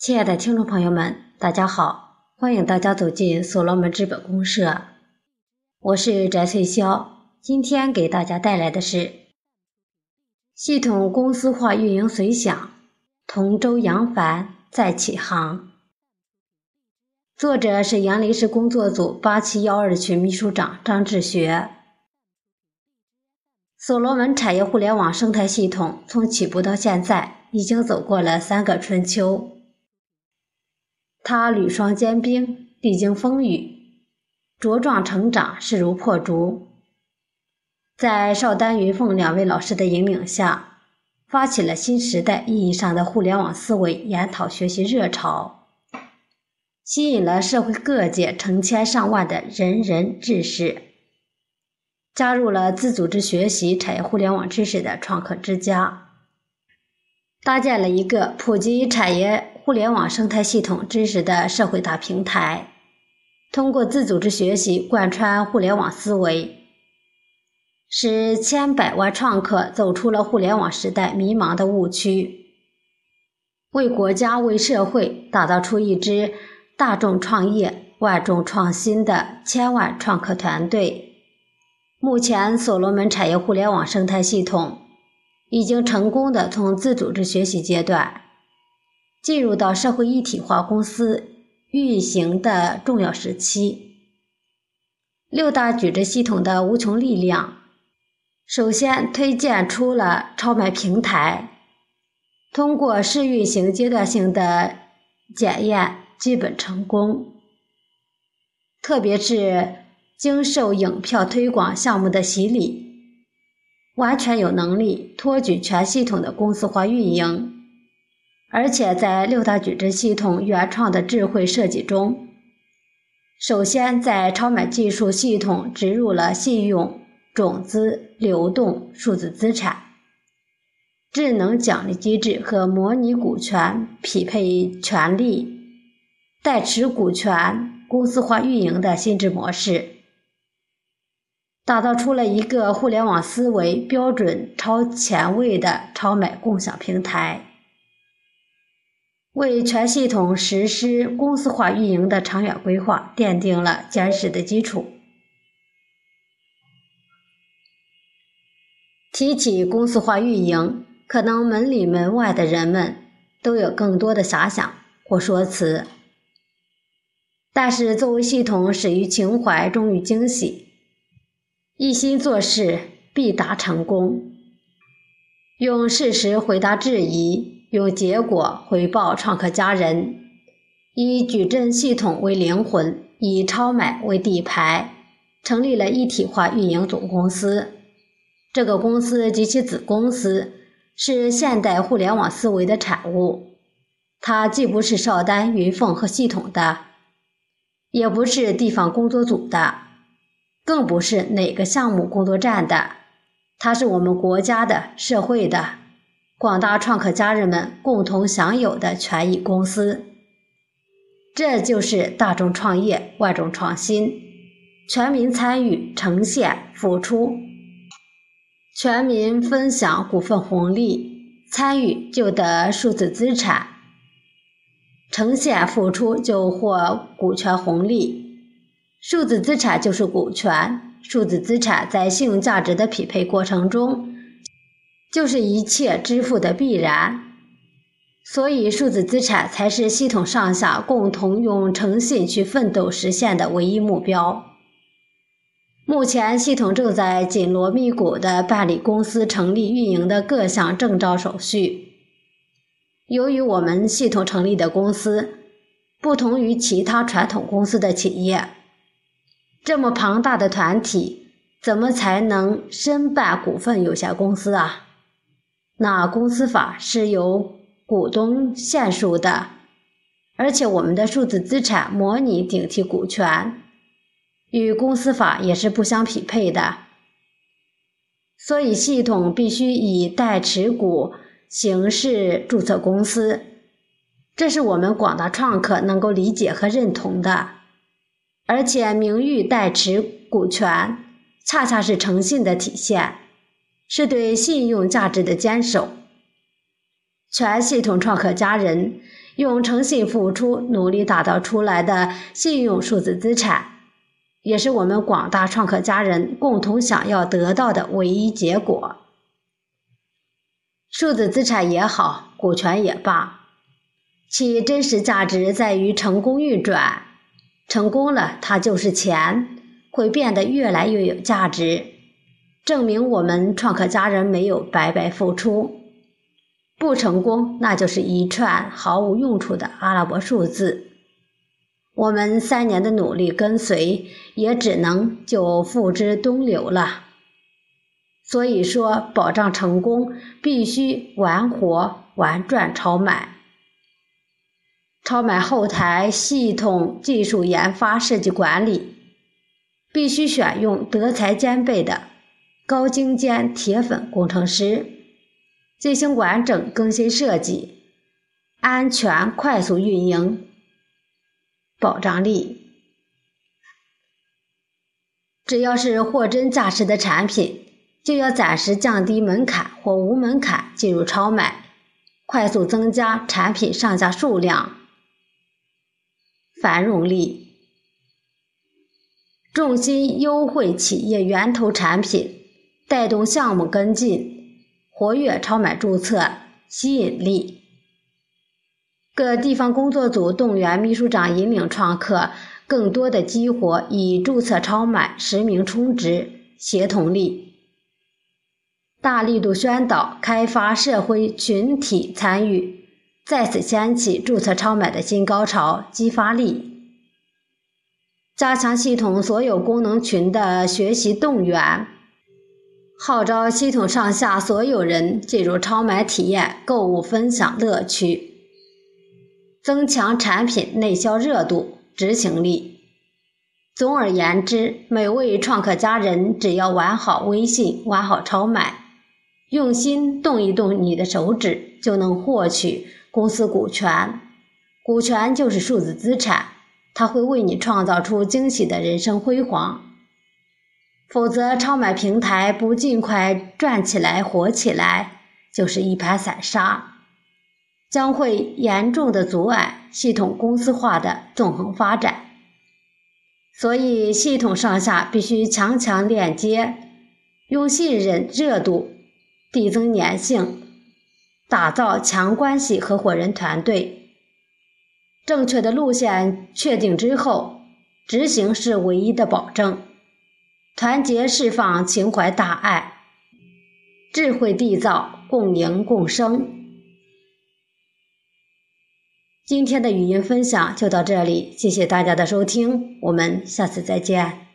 亲爱的听众朋友们，大家好，欢迎大家走进所罗门资本公社，我是翟翠霄。今天给大家带来的是系统公司化运营随想，同舟扬帆再起航。作者是杨林市工作组八七幺二群秘书长张志学。所罗门产业互联网生态系统从起步到现在，已经走过了三个春秋。他履霜坚冰，历经风雨，茁壮成长，势如破竹。在邵丹、云凤两位老师的引领下，发起了新时代意义上的互联网思维研讨学习热潮，吸引了社会各界成千上万的仁人志士，加入了自组织学习产业互联网知识的创客之家。搭建了一个普及产业互联网生态系统知识的社会大平台，通过自组织学习贯穿互联网思维，使千百万创客走出了互联网时代迷茫的误区，为国家为社会打造出一支大众创业、万众创新的千万创客团队。目前，所罗门产业互联网生态系统。已经成功的从自组织学习阶段进入到社会一体化公司运行的重要时期。六大矩阵系统的无穷力量，首先推荐出了超买平台，通过试运行阶段性的检验，基本成功。特别是经受影票推广项目的洗礼。完全有能力托举全系统的公司化运营，而且在六大矩阵系统原创的智慧设计中，首先在超买技术系统植入了信用、种子、流动、数字资产、智能奖励机制和模拟股权匹配权利、代持股权公司化运营的心智模式。打造出了一个互联网思维标准超前卫的超买共享平台，为全系统实施公司化运营的长远规划奠定了坚实的基础。提起公司化运营，可能门里门外的人们都有更多的遐想或说辞，但是作为系统，始于情怀，终于惊喜。一心做事必达成功。用事实回答质疑，用结果回报创客家人。以矩阵系统为灵魂，以超买为底牌，成立了一体化运营总公司。这个公司及其子公司是现代互联网思维的产物。它既不是邵丹、云凤和系统的，也不是地方工作组的。更不是哪个项目工作站的，它是我们国家的、社会的广大创客家人们共同享有的权益公司。这就是大众创业、万众创新，全民参与、呈现、付出，全民分享股份红利，参与就得数字资产，呈现付出就获股权红利。数字资产就是股权，数字资产在信用价值的匹配过程中，就是一切支付的必然。所以，数字资产才是系统上下共同用诚信去奋斗实现的唯一目标。目前，系统正在紧锣密鼓地办理公司成立运营的各项证照手续。由于我们系统成立的公司不同于其他传统公司的企业。这么庞大的团体，怎么才能申办股份有限公司啊？那公司法是由股东限数的，而且我们的数字资产模拟顶替股权，与公司法也是不相匹配的。所以系统必须以代持股形式注册公司，这是我们广大创客能够理解和认同的。而且名誉代持股权，恰恰是诚信的体现，是对信用价值的坚守。全系统创客家人用诚信付出、努力打造出来的信用数字资产，也是我们广大创客家人共同想要得到的唯一结果。数字资产也好，股权也罢，其真实价值在于成功运转。成功了，它就是钱，会变得越来越有价值，证明我们创客家人没有白白付出。不成功，那就是一串毫无用处的阿拉伯数字。我们三年的努力跟随，也只能就付之东流了。所以说，保障成功，必须玩活、玩转超买。超买后台系统、技术研发、设计管理，必须选用德才兼备的高精尖铁粉工程师，进行完整更新设计，安全快速运营，保障力。只要是货真价实的产品。就要暂时降低门槛或无门槛进入超买，快速增加产品上架数量、繁荣力。重心优惠企业源头产品，带动项目跟进，活跃超买注册吸引力。各地方工作组动员秘书长引领创客更多的激活已注册超买实名充值协同力。大力度宣导开发社会群体参与，再次掀起注册超买的新高潮，激发力。加强系统所有功能群的学习动员，号召系统上下所有人进入超买体验购物分享乐趣，增强产品内销热度执行力。总而言之，每位创客家人只要玩好微信，玩好超买。用心动一动你的手指，就能获取公司股权。股权就是数字资产，它会为你创造出惊喜的人生辉煌。否则，超买平台不尽快转起来、火起来，就是一盘散沙，将会严重的阻碍系统公司化的纵横发展。所以，系统上下必须强强链接，用信任、热度。递增粘性，打造强关系合伙人团队。正确的路线确定之后，执行是唯一的保证。团结释放情怀大爱，智慧缔造共赢共生。今天的语音分享就到这里，谢谢大家的收听，我们下次再见。